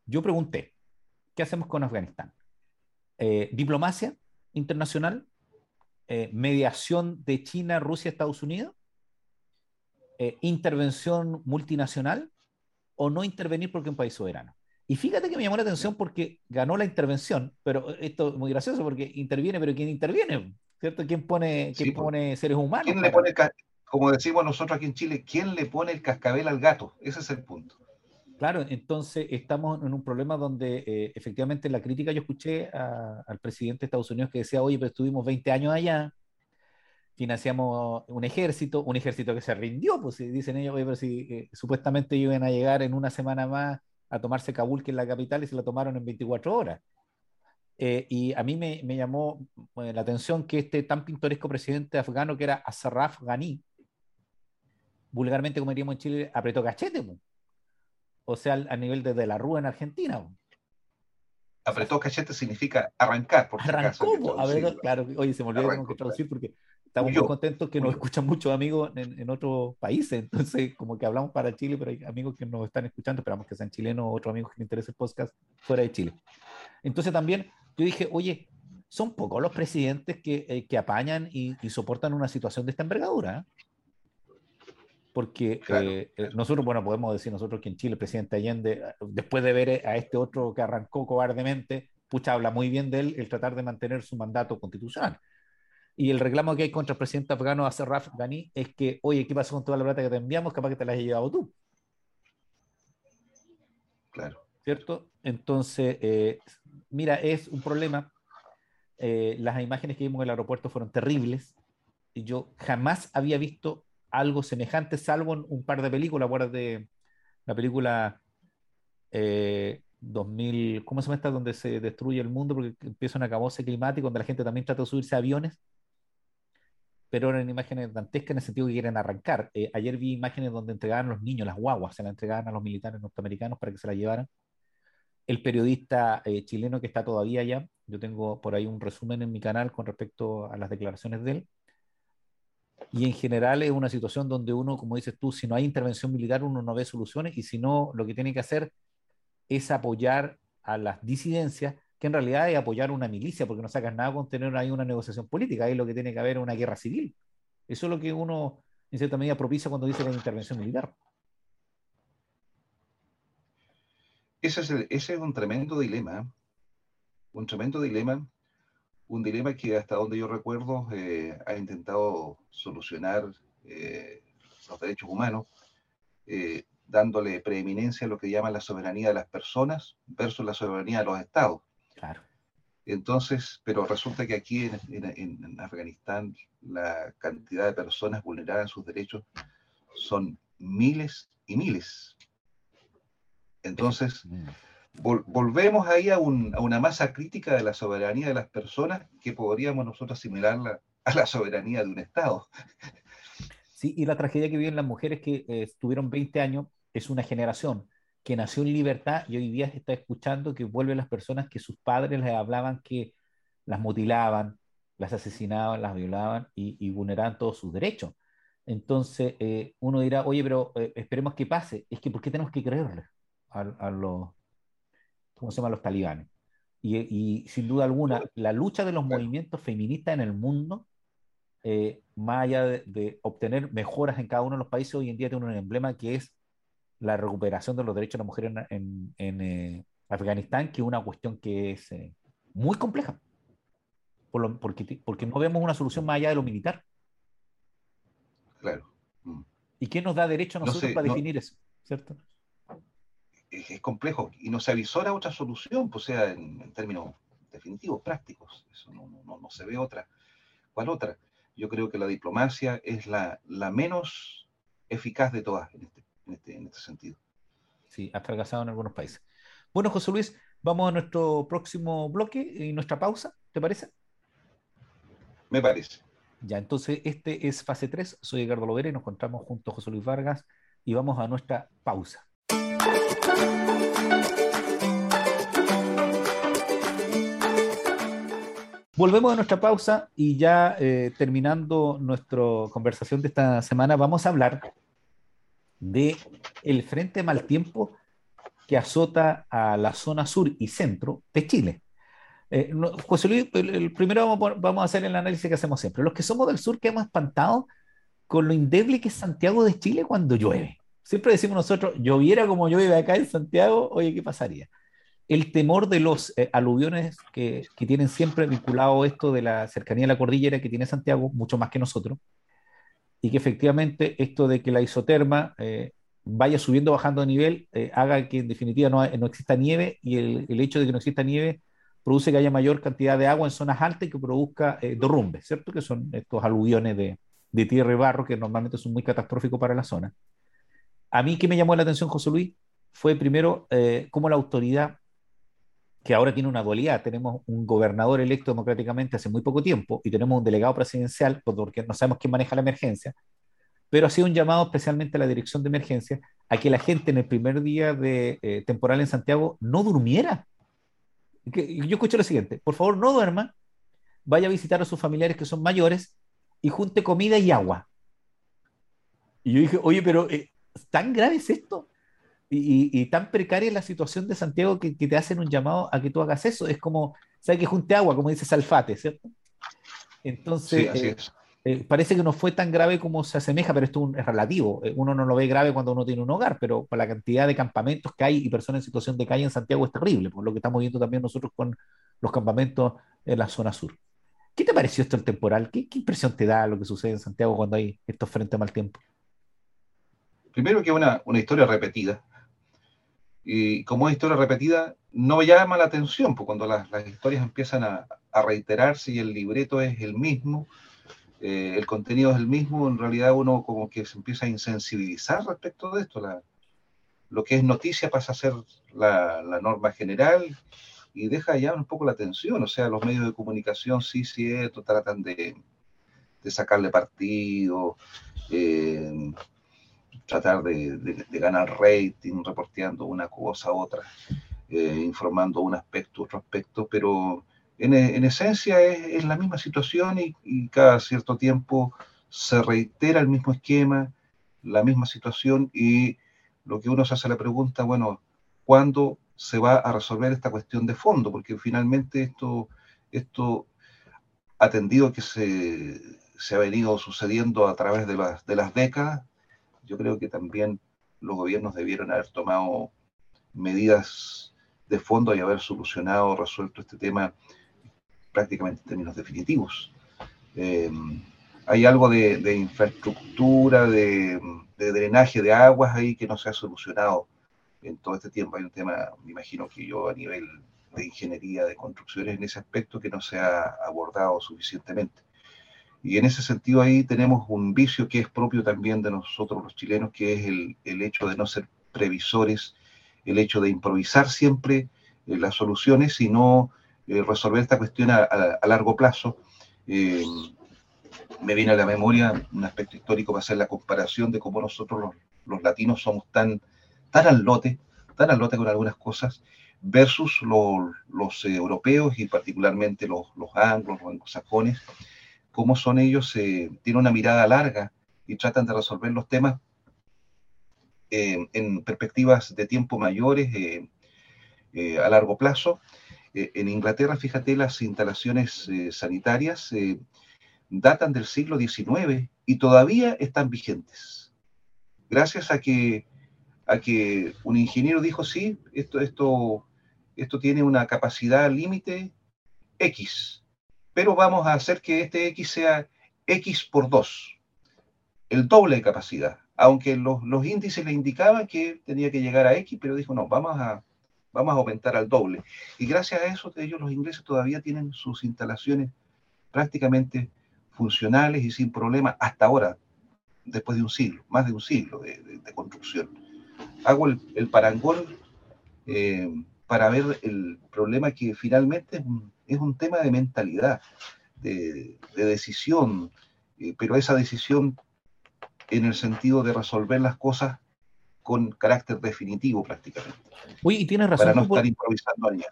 [SPEAKER 1] yo pregunté, ¿qué hacemos con Afganistán? Eh, ¿Diplomacia internacional? Eh, ¿Mediación de China, Rusia, Estados Unidos? ¿Intervención multinacional? ¿O no intervenir porque es un país soberano? Y fíjate que me llamó la atención porque ganó la intervención, pero esto es muy gracioso porque interviene, pero ¿quién interviene? ¿Cierto? ¿Quién pone, quién pone seres humanos?
[SPEAKER 2] ¿Quién le pone, como decimos nosotros aquí en Chile, ¿quién le pone el cascabel al gato? Ese es el punto.
[SPEAKER 1] Claro, entonces estamos en un problema donde eh, efectivamente la crítica yo escuché al presidente de Estados Unidos que decía, oye, pero estuvimos 20 años allá, financiamos un ejército, un ejército que se rindió, pues dicen ellos, oye, pero si eh, supuestamente iban a llegar en una semana más a tomarse Kabul, que es la capital, y se la tomaron en 24 horas. Eh, y a mí me, me llamó la atención que este tan pintoresco presidente afgano que era Ashraf Ghani, vulgarmente, como diríamos en Chile, apretó cachete. O sea, a nivel de, la Rúa en Argentina.
[SPEAKER 2] Apretó cachete significa arrancar.
[SPEAKER 1] Por Arrancó, a ver, claro, oye, se me olvidó que traducir porque estamos muy contentos que nos escuchan muchos amigos en, en, otros países. Entonces, como que hablamos para Chile, pero hay amigos que nos están escuchando, esperamos que sean chilenos o otros amigos que les interese el podcast fuera de Chile. Entonces, también yo dije, oye, son pocos los presidentes que, eh, que apañan y, y, soportan una situación de esta envergadura. ¿eh? porque eh, eh, nosotros, bueno, podemos decir nosotros que en Chile el presidente Allende, eh, después de ver a este otro que arrancó cobardemente, pucha, habla muy bien de él, el tratar de mantener su mandato constitucional. Y el reclamo que hay contra el presidente afgano Ashraf Ghani es que, oye, ¿qué pasó con toda la plata que te enviamos? Capaz que te la has llevado tú.
[SPEAKER 2] Claro.
[SPEAKER 1] ¿Cierto? Entonces, mira, es un problema. las imágenes que vimos en el aeropuerto fueron terribles. Y yo jamás había visto algo semejante, salvo en un par de películas, ¿acuerdas de la película 2000, eh, ¿cómo se llama esta? Donde se destruye el mundo porque empieza un acabose climático, donde la gente también trata de subirse a aviones, pero eran imágenes dantescas en el sentido que quieren arrancar. Eh, ayer vi imágenes donde entregaban a los niños, las guaguas, se las entregaban a los militares norteamericanos para que se las llevaran. El periodista eh, chileno que está todavía allá, yo tengo por ahí un resumen en mi canal con respecto a las declaraciones de él, y en general es una situación donde uno, como dices tú, si no hay intervención militar, uno no ve soluciones y si no, lo que tiene que hacer es apoyar a las disidencias, que en realidad es apoyar una milicia, porque no sacas nada con tener ahí una negociación política, ahí lo que tiene que haber es una guerra civil. Eso es lo que uno, en cierta medida, propicia cuando dice la intervención militar.
[SPEAKER 2] Ese es, un tremendo dilema, un tremendo dilema un dilema que hasta donde yo recuerdo eh, ha intentado solucionar eh, los derechos humanos, eh, dándole preeminencia a lo que llaman la soberanía de las personas versus la soberanía de los estados.
[SPEAKER 1] Claro.
[SPEAKER 2] Entonces, pero resulta que aquí en, Afganistán la cantidad de personas vulneradas en sus derechos son miles y miles. Entonces, volvemos ahí a, una masa crítica de la soberanía de las personas que podríamos nosotros asimilarla a la soberanía de un Estado.
[SPEAKER 1] Sí, y la tragedia que viven las mujeres que eh, estuvieron 20 años es una generación que nació en libertad y hoy día está escuchando que vuelven las personas que sus padres les hablaban que las mutilaban, las asesinaban, las violaban y, vulneraban todos sus derechos. Entonces, eh, uno dirá, oye, pero eh, esperemos que pase. Es que, ¿por qué tenemos que creerle a, los, ¿cómo se llama?, los talibanes? Y, sin duda alguna, la lucha de los movimientos feministas en el mundo, eh, más allá de, obtener mejoras en cada uno de los países, hoy en día tiene un emblema que es la recuperación de los derechos de las mujeres en, eh, Afganistán, que es una cuestión que es eh, muy compleja, porque, porque no vemos una solución más allá de lo militar.
[SPEAKER 2] Claro. Mm.
[SPEAKER 1] ¿Y qué nos da derecho a nosotros para definir eso? ¿Cierto?
[SPEAKER 2] Es, complejo y no se avisora otra solución, pues sea en, términos definitivos, prácticos. Eso no, no, se ve otra. ¿Cuál otra? Yo creo que la diplomacia es la, la menos eficaz de todas en este este, en este, sentido.
[SPEAKER 1] Sí, ha fracasado en algunos países. Bueno, José Luis, vamos a nuestro próximo bloque y nuestra pausa, ¿te parece?
[SPEAKER 2] Me parece.
[SPEAKER 1] Ya, entonces este es fase 3. Soy Edgardo Lovera y nos encontramos junto a José Luis Vargas y vamos a nuestra pausa. Volvemos a nuestra pausa y ya eh, terminando nuestra conversación de esta semana, vamos a hablar de el frente mal tiempo que azota a la zona sur y centro de Chile. Eh, José Luis, el, primero vamos a, hacer el análisis que hacemos siempre. Los que somos del sur quedamos espantados con lo indeble que es Santiago de Chile cuando llueve. Siempre decimos nosotros, lloviera como llueve acá en Santiago, oye, ¿qué pasaría? El temor de los eh, aluviones que, tienen siempre vinculado esto de la cercanía de la cordillera que tiene Santiago, mucho más que nosotros, y que efectivamente esto de que la isoterma eh, vaya subiendo, bajando de nivel, eh, haga que en definitiva no, no exista nieve y el, hecho de que no exista nieve produce que haya mayor cantidad de agua en zonas altas y que produzca eh, derrumbes, ¿cierto? Que son estos aluviones de, de, tierra y barro que normalmente son muy catastróficos para la zona. A mí que me llamó la atención, José Luis, fue primero cómo la autoridad que ahora tiene una dualidad. Tenemos un gobernador electo democráticamente hace muy poco tiempo y tenemos un delegado presidencial, porque no sabemos quién maneja la emergencia, pero ha sido un llamado especialmente a la dirección de emergencia a que la gente en el primer día de eh, temporal en Santiago no durmiera. yo escucho lo siguiente, por favor no duerma, vaya a visitar a sus familiares que son mayores y junte comida y agua. Y yo dije, oye, pero eh, ¿tan grave es esto? Y, tan precaria la situación de Santiago que, te hacen un llamado a que tú hagas eso. Es como, ¿sabes que junte agua? Como dice Salfate, ¿cierto? Entonces, eh, eh, parece que no fue tan grave como se asemeja, pero esto es relativo. Eh, uno no lo ve grave cuando uno tiene un hogar, pero por la cantidad de campamentos que hay y personas en situación de calle en Santiago es terrible, por lo que estamos viendo también nosotros con los campamentos en la zona sur. ¿Qué te pareció esto el temporal? ¿Qué, qué impresión te da lo que sucede en Santiago cuando hay estos frentes a mal tiempo?
[SPEAKER 2] Primero que una, una historia repetida, y como es historia repetida, no llama la atención, porque cuando las, historias empiezan a, reiterarse y el libreto es el mismo, eh, el contenido es el mismo, en realidad uno como que se empieza a insensibilizar respecto de esto. lo que es noticia pasa a ser la, norma general y deja ya un poco la atención. O sea, los medios de comunicación sí, cierto, tratan de, de sacarle partido. Eh, tratar de, ganar rating, reporteando una cosa a otra, eh, informando un aspecto, otro aspecto, pero en, esencia es, la misma situación y, cada cierto tiempo se reitera el mismo esquema, la misma situación y lo que uno se hace la pregunta, bueno, ¿cuándo se va a resolver esta cuestión de fondo? Porque finalmente esto, esto atendido que se, se ha venido sucediendo a través de las, de las décadas, yo creo que también los gobiernos debieron haber tomado medidas de fondo y haber solucionado, resuelto este tema prácticamente en términos definitivos. Eh, hay algo de, infraestructura, de, drenaje de aguas ahí que no se ha solucionado en todo este tiempo. Hay un tema, me imagino que yo a nivel de ingeniería de construcciones en ese aspecto que no se ha abordado suficientemente. Y en ese sentido ahí tenemos un vicio que es propio también de nosotros los chilenos, que es el, hecho de no ser previsores, el hecho de improvisar siempre eh, las soluciones y no eh, resolver esta cuestión a, largo plazo. Eh, me viene a la memoria un aspecto histórico para hacer la comparación de cómo nosotros los, latinos somos tan, tan al lote, tan al lote con algunas cosas, versus los, europeos y particularmente los, los anglos, los anglosajones, cómo son ellos, eh, tienen una mirada larga y tratan de resolver los temas eh, en perspectivas de tiempo mayores, eh, a largo plazo. en Inglaterra, fíjate, las instalaciones sanitarias datan del siglo XIX y todavía están vigentes. Gracias a que, a que un ingeniero dijo, sí, esto, esto, esto tiene una capacidad límite X, pero vamos a hacer que este X sea X por 2, el doble de capacidad, aunque los, índices le indicaban que tenía que llegar a X, pero dijo, no, vamos a, vamos a aumentar al doble. Y gracias a eso, ellos los ingleses todavía tienen sus instalaciones prácticamente funcionales y sin problemas hasta ahora, después de un siglo, más de un siglo de, construcción. Hago el, parangón eh, para ver el problema que finalmente es un, es un tema de mentalidad, de, decisión, eh, pero esa decisión en el sentido de resolver las cosas con carácter definitivo prácticamente.
[SPEAKER 1] Uy, y tienes razón.
[SPEAKER 2] Para no estar improvisando allá.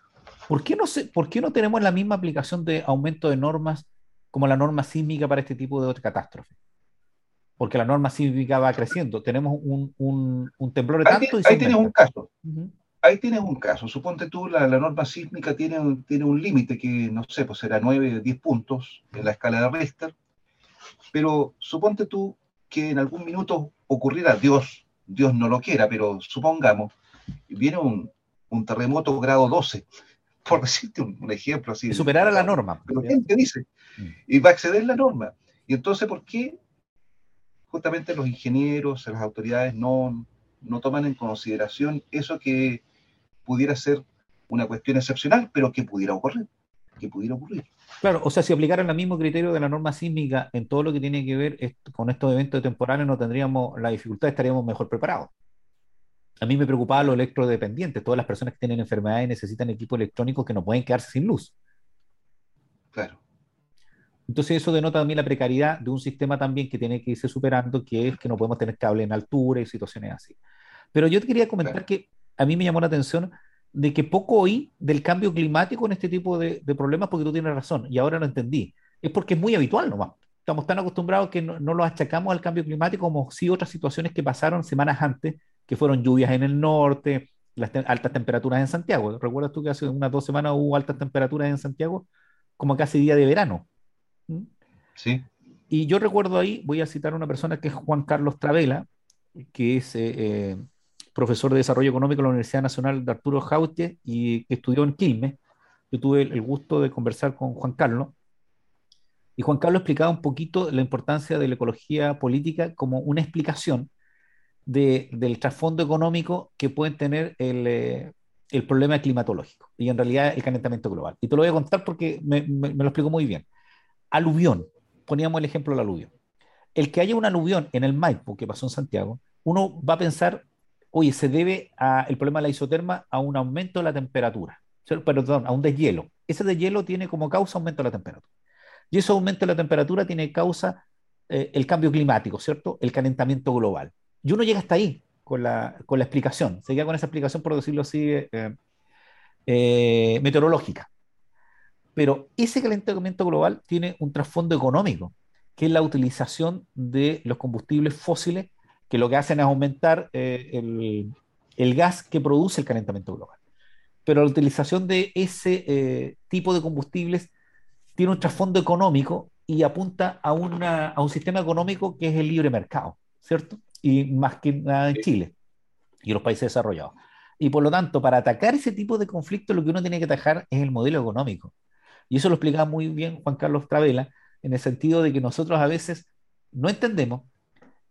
[SPEAKER 1] ¿Por qué, no ¿Por qué no tenemos la misma aplicación de aumento de normas como la norma sísmica para este tipo de catástrofe? Porque la norma sísmica va creciendo. Tenemos un, un, temblor de tanto
[SPEAKER 2] y Ahí tienes un caso ahí tienes un caso. Suponte tú, la, norma sísmica tiene, tiene un límite que, no sé, pues será 9, 10 puntos en la escala de Richter. Pero suponte tú que en algún minuto ocurriera, Dios, Dios no lo quiera, pero supongamos, viene un, terremoto grado 12, *laughs* por decirte un, ejemplo así.
[SPEAKER 1] Superar a la norma.
[SPEAKER 2] Pero ¿quién te dice? Mm. Y va a exceder la norma. Y entonces, ¿por qué justamente los ingenieros, las autoridades no, no toman en consideración eso que pudiera ser una cuestión excepcional, pero que pudiera ocurrir, que pudiera ocurrir.
[SPEAKER 1] Claro, o sea, si aplicaran el mismo criterio de la norma sísmica en todo lo que tiene que ver con estos eventos temporales, no tendríamos la dificultad, estaríamos mejor preparados. A mí me preocupaba los electrodependientes, todas las personas que tienen enfermedades necesitan equipos electrónicos que no pueden quedarse sin luz.
[SPEAKER 2] Claro.
[SPEAKER 1] Entonces eso denota también la precariedad de un sistema también que tiene que irse superando, que es que no podemos tener cable en altura y situaciones así. Pero yo te quería comentar que a mí me llamó la atención de que poco oí del cambio climático en este tipo de, problemas, porque tú tienes razón, y ahora lo entendí. Es porque es muy habitual nomás. Estamos tan acostumbrados que no, lo achacamos al cambio climático como si otras situaciones que pasaron semanas antes, que fueron lluvias en el norte, las altas temperaturas en Santiago. ¿Recuerdas tú que hace unas dos semanas hubo altas temperaturas en Santiago? Como casi día de verano.
[SPEAKER 2] ¿Mm? Sí.
[SPEAKER 1] Y yo recuerdo ahí, voy a citar a una persona que es Juan Carlos Travela, que es eh, eh, profesor de Desarrollo Económico en la Universidad Nacional de Arturo Jaute y que estudió en Quilmes. Yo tuve el, gusto de conversar con Juan Carlos. Y Juan Carlos explicaba un poquito la importancia de la ecología política como una explicación del trasfondo económico que pueden tener el, eh, el, problema climatológico y en realidad el calentamiento global. Y te lo voy a contar porque me, lo explicó muy bien. Aluvión, poníamos el ejemplo del aluvión. El que haya un aluvión en el Maipo, que pasó en Santiago, uno va a pensar oye, se debe al problema de la isoterma a un aumento de la temperatura, perdón, a un deshielo. Ese deshielo tiene como causa aumento de la temperatura. Y ese aumento de la temperatura tiene causa eh, el cambio climático, ¿cierto? El calentamiento global. Y uno llega hasta ahí con la, explicación, se queda con esa explicación, por decirlo así, eh, eh, meteorológica. Pero ese calentamiento global tiene un trasfondo económico, que es la utilización de los combustibles fósiles que lo que hacen es aumentar eh, el, gas que produce el calentamiento global. Pero la utilización de ese eh, tipo de combustibles tiene un trasfondo económico y apunta a, una, a un sistema económico que es el libre mercado, ¿cierto? Y más que nada en Chile y los países desarrollados. Y por lo tanto, para atacar ese tipo de conflictos, lo que uno tiene que atajar es el modelo económico. Y eso lo explicaba muy bien Juan Carlos Travela, en el sentido de que nosotros a veces no entendemos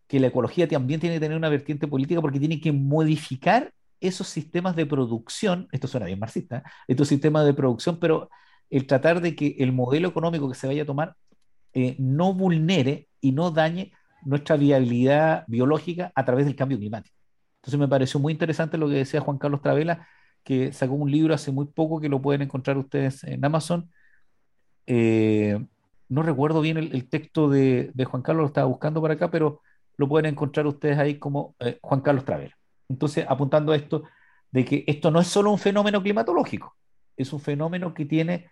[SPEAKER 1] que la ecología también tiene que tener una vertiente política porque tiene que modificar esos sistemas de producción, esto suena bien marxista, ¿eh? estos sistemas de producción, pero el tratar de que el modelo económico que se vaya a tomar eh, no vulnere y no dañe nuestra viabilidad biológica a través del cambio climático. Entonces me pareció muy interesante lo que decía Juan Carlos Travela, que sacó un libro hace muy poco que lo pueden encontrar ustedes en Amazon. Eh, no recuerdo bien el, texto de, Juan Carlos, lo estaba buscando por acá, pero lo pueden encontrar ustedes ahí como eh, Juan Carlos Travela. Entonces, apuntando a esto, de que esto no es solo un fenómeno climatológico, es un fenómeno que tiene,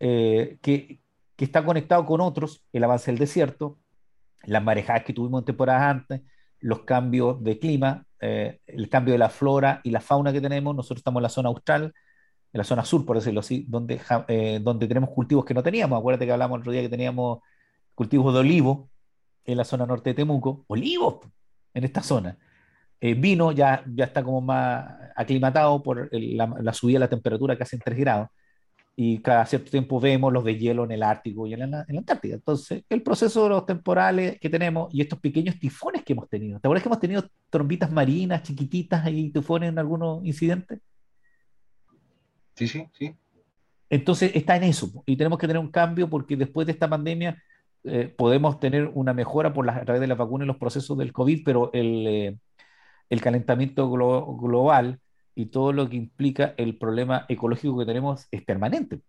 [SPEAKER 1] eh, que, está conectado con otros, el avance del desierto, las marejadas que tuvimos en temporadas antes, los cambios de clima, eh, el cambio de la flora y la fauna que tenemos. Nosotros estamos en la zona austral, en la zona sur, por decirlo así, donde, donde tenemos cultivos que no teníamos. Acuérdate que hablamos el otro día que teníamos cultivos de olivo en la zona norte de Temuco. Olivos en esta zona. Eh, vino ya, ya está como más aclimatado por la, la, subida de la temperatura casi en 3 grados y cada cierto tiempo vemos los de hielo en el Ártico y en la, Antártida. Entonces, el proceso de los temporales que tenemos y estos pequeños tifones que hemos tenido. ¿Te acuerdas que hemos tenido trombitas marinas chiquititas y tifones en algunos incidentes?
[SPEAKER 2] Sí, sí, sí.
[SPEAKER 1] Entonces, está en eso y tenemos que tener un cambio porque después de esta pandemia eh, podemos tener una mejora por la, a través de la vacuna y los procesos del COVID, pero el, eh, el calentamiento global y todo lo que implica el problema ecológico que tenemos es permanente.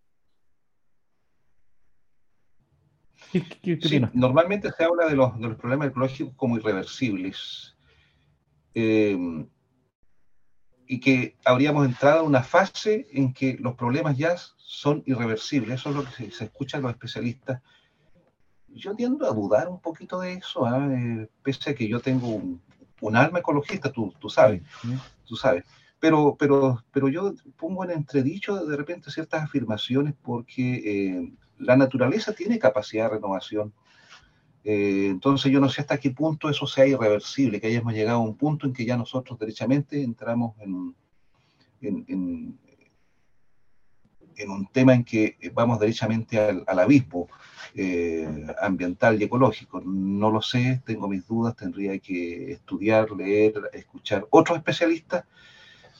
[SPEAKER 2] normalmente se habla de los, problemas ecológicos como irreversibles eh, y que habríamos entrado en una fase en que los problemas ya son irreversibles. Eso es lo que se, escucha en los especialistas. Yo tiendo a dudar un poquito de eso, ¿ah? eh, pese a que yo tengo un, alma ecologista, tú, tú sabes, tú sabes. Pero, pero, pero yo pongo en entredicho de repente ciertas afirmaciones porque eh, la naturaleza tiene capacidad de renovación. Eh, entonces yo no sé hasta qué punto eso sea irreversible, que hayamos llegado a un punto en que ya nosotros derechamente entramos en, en, en, un tema en que vamos derechamente al, al abismo eh, ambiental y ecológico. No lo sé, tengo mis dudas, tendría que estudiar, leer, escuchar otros especialistas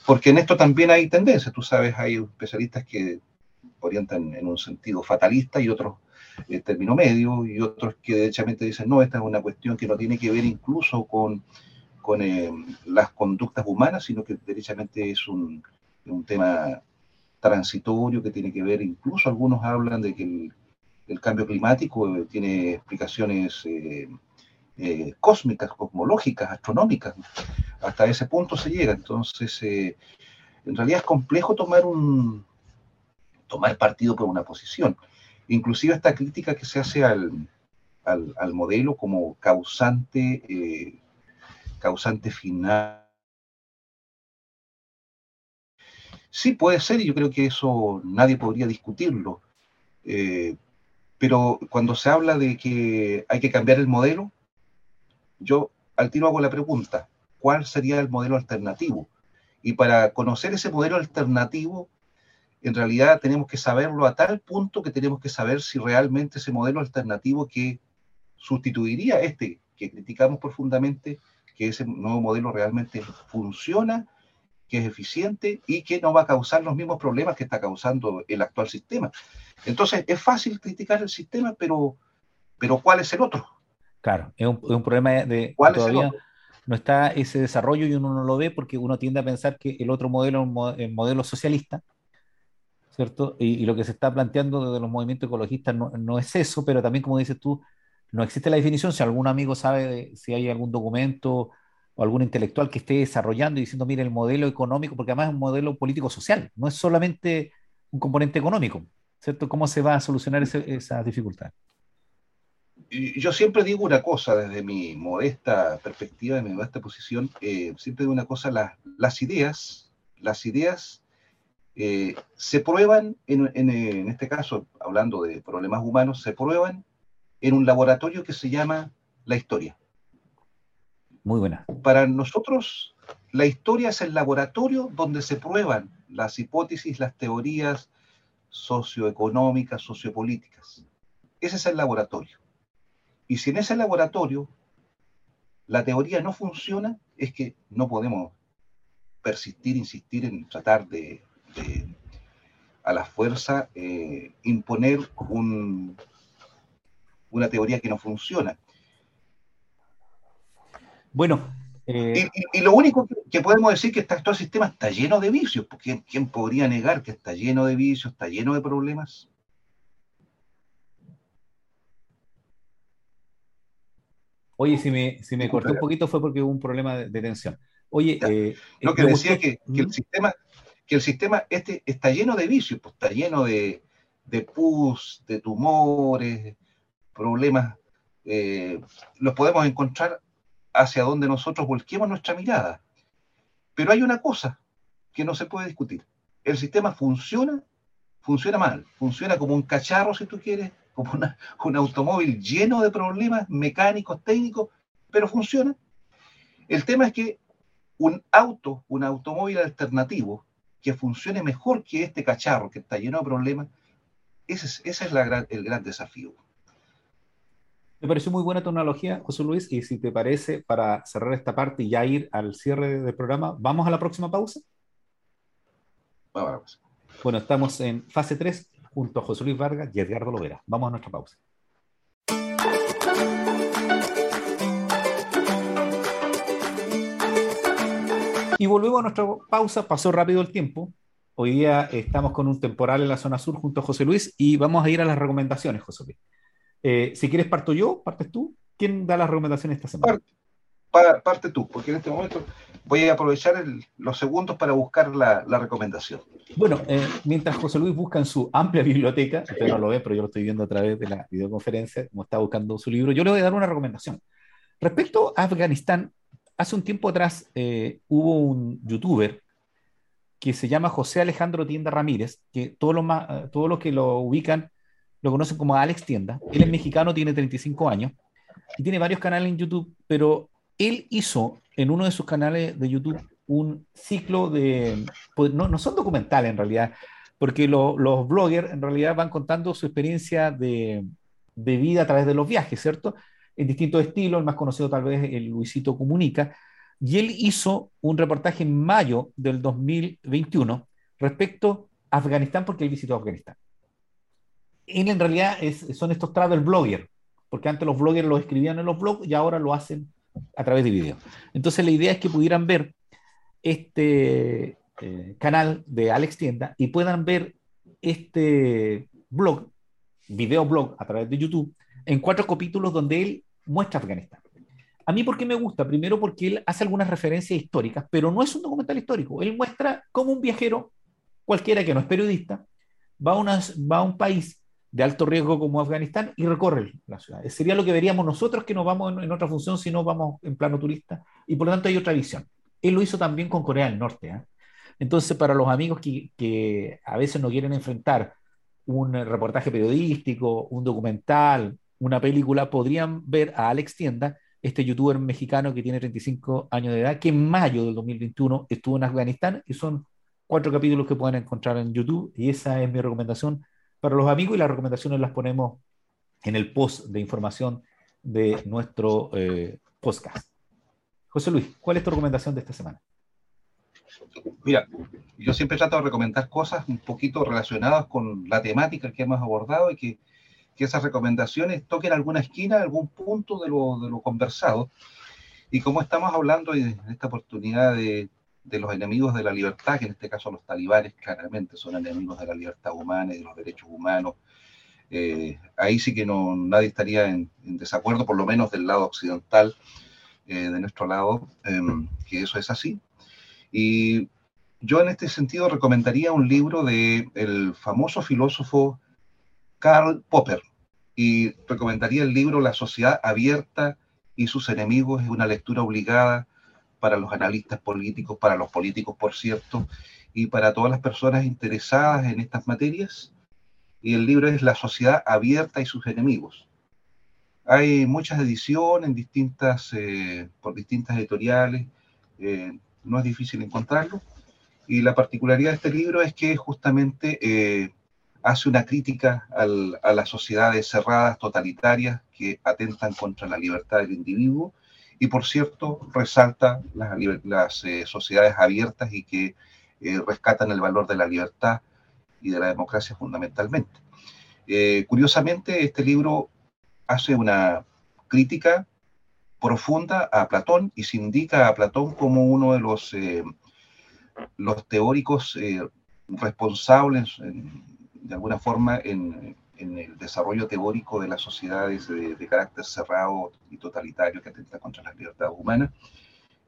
[SPEAKER 2] porque en esto también hay tendencias, tú sabes, hay especialistas que orientan en un sentido fatalista y otros en eh, término medio, y otros que derechamente dicen, no, esta es una cuestión que no tiene que ver incluso con, con eh, las conductas humanas, sino que derechamente es un, un, tema transitorio que tiene que ver, incluso algunos hablan de que el, el cambio climático eh, tiene explicaciones eh, cósmicas, cosmológicas, astronómicas. Hasta ese punto se llega. Entonces, eh, en realidad es complejo tomar un tomar partido por una posición. Inclusive esta crítica que se hace al, al, modelo como causante, eh, causante final. Sí puede ser, y yo creo que eso nadie podría discutirlo. pero cuando se habla de que hay que cambiar el modelo, yo al tiro hago la pregunta, ¿cuál sería el modelo alternativo? Y para conocer ese modelo alternativo, en realidad tenemos que saberlo a tal punto que tenemos que saber si realmente ese modelo alternativo que sustituiría este que criticamos profundamente, que ese nuevo modelo realmente funciona, que es eficiente y que no va a causar los mismos problemas que está causando el actual sistema. Entonces, es fácil criticar el sistema, pero, pero ¿cuál es el otro?
[SPEAKER 1] Claro, es un, problema de ¿Cuál todavía no está ese desarrollo y uno no lo ve porque uno tiende a pensar que el otro modelo es un modelo socialista, ¿cierto? Y, lo que se está planteando desde los movimientos ecologistas no, es eso, pero también, como dices tú, no existe la definición. Si algún amigo sabe si hay algún documento o algún intelectual que esté desarrollando y diciendo, mire, el modelo económico, porque además es un modelo político-social, no es solamente un componente económico, ¿cierto? ¿Cómo se va a solucionar esa dificultad?
[SPEAKER 2] yo siempre digo una cosa desde mi modesta perspectiva, de mi modesta posición, eh, siempre digo una cosa, las ideas, las ideas eh, se prueban, en, este caso, hablando de problemas humanos, se prueban en un laboratorio que se llama la historia.
[SPEAKER 1] Muy buena.
[SPEAKER 2] Para nosotros, la historia es el laboratorio donde se prueban las hipótesis, las teorías socioeconómicas, sociopolíticas. ese es el laboratorio. Y si en ese laboratorio la teoría no funciona, es que no podemos persistir, insistir en tratar de, a la fuerza eh, imponer un, una teoría que no funciona.
[SPEAKER 1] Bueno.
[SPEAKER 2] Eh, y, lo único que, podemos decir es que todo el sistema está lleno de vicios, porque ¿quién podría negar que está lleno de vicios, está lleno de problemas?
[SPEAKER 1] Oye, si me, si me corté un poquito fue porque hubo un problema de, tensión. Oye,
[SPEAKER 2] eh, lo que decía que, que, el sistema, que el sistema este está lleno de vicios, pues está lleno de, de pus, de tumores, problemas. Eh, los podemos encontrar hacia donde nosotros volquemos nuestra mirada. Pero hay una cosa que no se puede discutir. El sistema funciona, funciona mal, funciona como un cacharro, si tú quieres, *laughs* como un automóvil lleno de problemas mecánicos, técnicos, pero funciona. El tema es que un auto, un automóvil alternativo, que funcione mejor que este cacharro que está lleno de problemas, ese es, ese es el gran desafío.
[SPEAKER 1] Me pareció muy buena tu analogía, José Luis, y si te parece, para cerrar esta parte y ya ir al cierre del programa, ¿vamos a la próxima pausa?
[SPEAKER 2] Vamos.
[SPEAKER 1] Bueno, estamos en fase 3 junto a José Luis Vargas y Edgardo Lovera. Vamos a nuestra pausa. Y volvemos a nuestra pausa, pasó rápido el tiempo. Hoy día estamos con un temporal en la zona sur junto a José Luis y vamos a ir a las recomendaciones, José Luis. Eh, si quieres, parto yo, partes tú. ¿Quién da las recomendaciones esta semana?
[SPEAKER 2] Parte, tú, porque en este momento voy a aprovechar los segundos para buscar la, recomendación.
[SPEAKER 1] Bueno, eh, mientras José Luis busca en su amplia biblioteca, usted no lo ve, pero yo lo estoy viendo a través de la videoconferencia, como está buscando su libro, yo le voy a dar una recomendación. Respecto a Afganistán, hace un tiempo atrás eh, hubo un youtuber que se llama José Alejandro Tienda Ramírez, que todos los, todos los que lo ubican lo conocen como Alex Tienda. Él es mexicano, tiene 35 años y tiene varios canales en YouTube, pero él hizo en uno de sus canales de YouTube un ciclo de, pues, no, no son documentales en realidad, porque los bloggers en realidad van contando su experiencia de, de, vida a través de los viajes, ¿cierto? En distintos estilos, el más conocido tal vez el Luisito Comunica, y él hizo un reportaje en mayo del 2021 respecto a Afganistán porque él visitó Afganistán él en realidad son estos travel bloggers, porque antes los bloggers lo escribían en los blogs y ahora lo hacen a través de videos. Entonces la idea es que pudieran ver este eh, canal de Alex Tienda y puedan ver este blog, video blog a través de YouTube, en cuatro capítulos donde él muestra Afganistán. A mí, ¿por qué me gusta? Primero, porque él hace algunas referencias históricas, pero no es un documental histórico. Él muestra cómo un viajero, cualquiera que no es periodista, va va a un país de alto riesgo como Afganistán y recorre la ciudad. Sería lo que veríamos nosotros que nos vamos en, otra función si no vamos en plano turista y por lo tanto hay otra visión. Él lo hizo también con Corea del Norte. ¿eh? Entonces, para los amigos que, que, a veces no quieren enfrentar un reportaje periodístico, un documental, una película, podrían ver a Alex Tienda, este youtuber mexicano que tiene 35 años de edad, que en mayo del 2021 estuvo en Afganistán y son cuatro capítulos que pueden encontrar en YouTube y esa es mi recomendación para los amigos y las recomendaciones las ponemos en el post de información de nuestro eh, podcast. José Luis, ¿cuál es tu recomendación de esta semana?
[SPEAKER 2] Mira, yo siempre trato de recomendar cosas un poquito relacionadas con la temática que hemos abordado y que, que esas recomendaciones toquen alguna esquina, algún punto de lo, de lo conversado. Y como estamos hablando en esta oportunidad de de los enemigos de la libertad, que en este caso los talibanes claramente son enemigos de la libertad humana y de los derechos humanos. Eh, ahí sí que no, nadie estaría en, desacuerdo, por lo menos del lado occidental, eh, de nuestro lado, em, que eso es así. Y yo en este sentido recomendaría un libro del el famoso filósofo Karl Popper y recomendaría el libro La sociedad abierta y sus enemigos, es una lectura obligada para los analistas políticos, para los políticos, por cierto, y para todas las personas interesadas en estas materias. Y el libro es La sociedad abierta y sus enemigos. Hay muchas ediciones en distintas, eh, por distintas editoriales, eh, no es difícil encontrarlo. Y la particularidad de este libro es que justamente eh, hace una crítica a las sociedades cerradas, totalitarias, que atentan contra la libertad del individuo, y por cierto, resalta las, eh, sociedades abiertas y que eh, rescatan el valor de la libertad y de la democracia fundamentalmente. Eh, curiosamente, este libro hace una crítica profunda a Platón y se indica a Platón como uno de los, los teóricos responsables de alguna forma en, el desarrollo teórico de las sociedades de, carácter cerrado y totalitario que atenta contra las libertades humanas.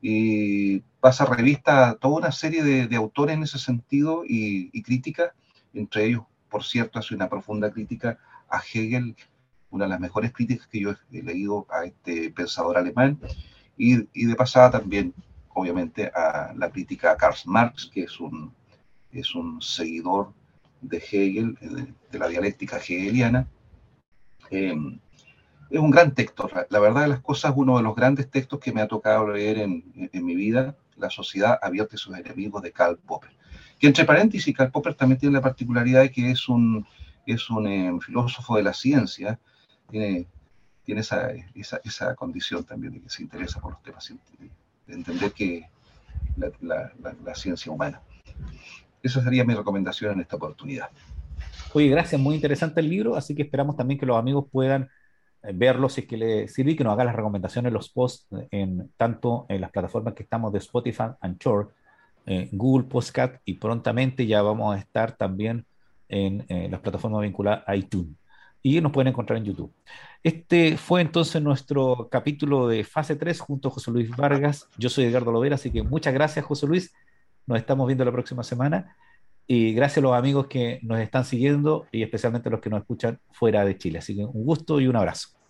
[SPEAKER 2] Y pasa revista a toda una serie de, autores en ese sentido y, y crítica, entre ellos, por cierto, hace una profunda crítica a Hegel, una de las mejores críticas que yo he leído a este pensador alemán, y, y de pasada también, obviamente, a la crítica a Karl Marx, que es un, es un seguidor de Hegel, de la dialéctica hegeliana. Eh, es un gran texto, la verdad de las cosas, uno de los grandes textos que me ha tocado leer en, mi vida, La sociedad abierta sus enemigos de Karl Popper. Que entre paréntesis, Karl Popper también tiene la particularidad de que es un, es un eh, filósofo de la ciencia, tiene, tiene esa, esa, condición también de que se interesa por los temas, de entender que la, la ciencia humana. Esa sería mi recomendación en esta oportunidad.
[SPEAKER 1] Oye, gracias, muy interesante el libro, así que esperamos también que los amigos puedan eh, verlo si es que les sirve y que nos hagan las recomendaciones, los posts, en, tanto en las plataformas que estamos de Spotify, Anchor, eh, Google Podcast y prontamente ya vamos a estar también en eh, las plataformas vinculadas a iTunes y nos pueden encontrar en YouTube. Este fue entonces nuestro capítulo de fase 3 junto a José Luis Vargas. Yo soy Edgardo Lovera, así que muchas gracias José Luis nos estamos viendo la próxima semana. Y gracias a los amigos que nos están siguiendo y especialmente los que nos escuchan fuera de Chile. Así que un gusto y un abrazo.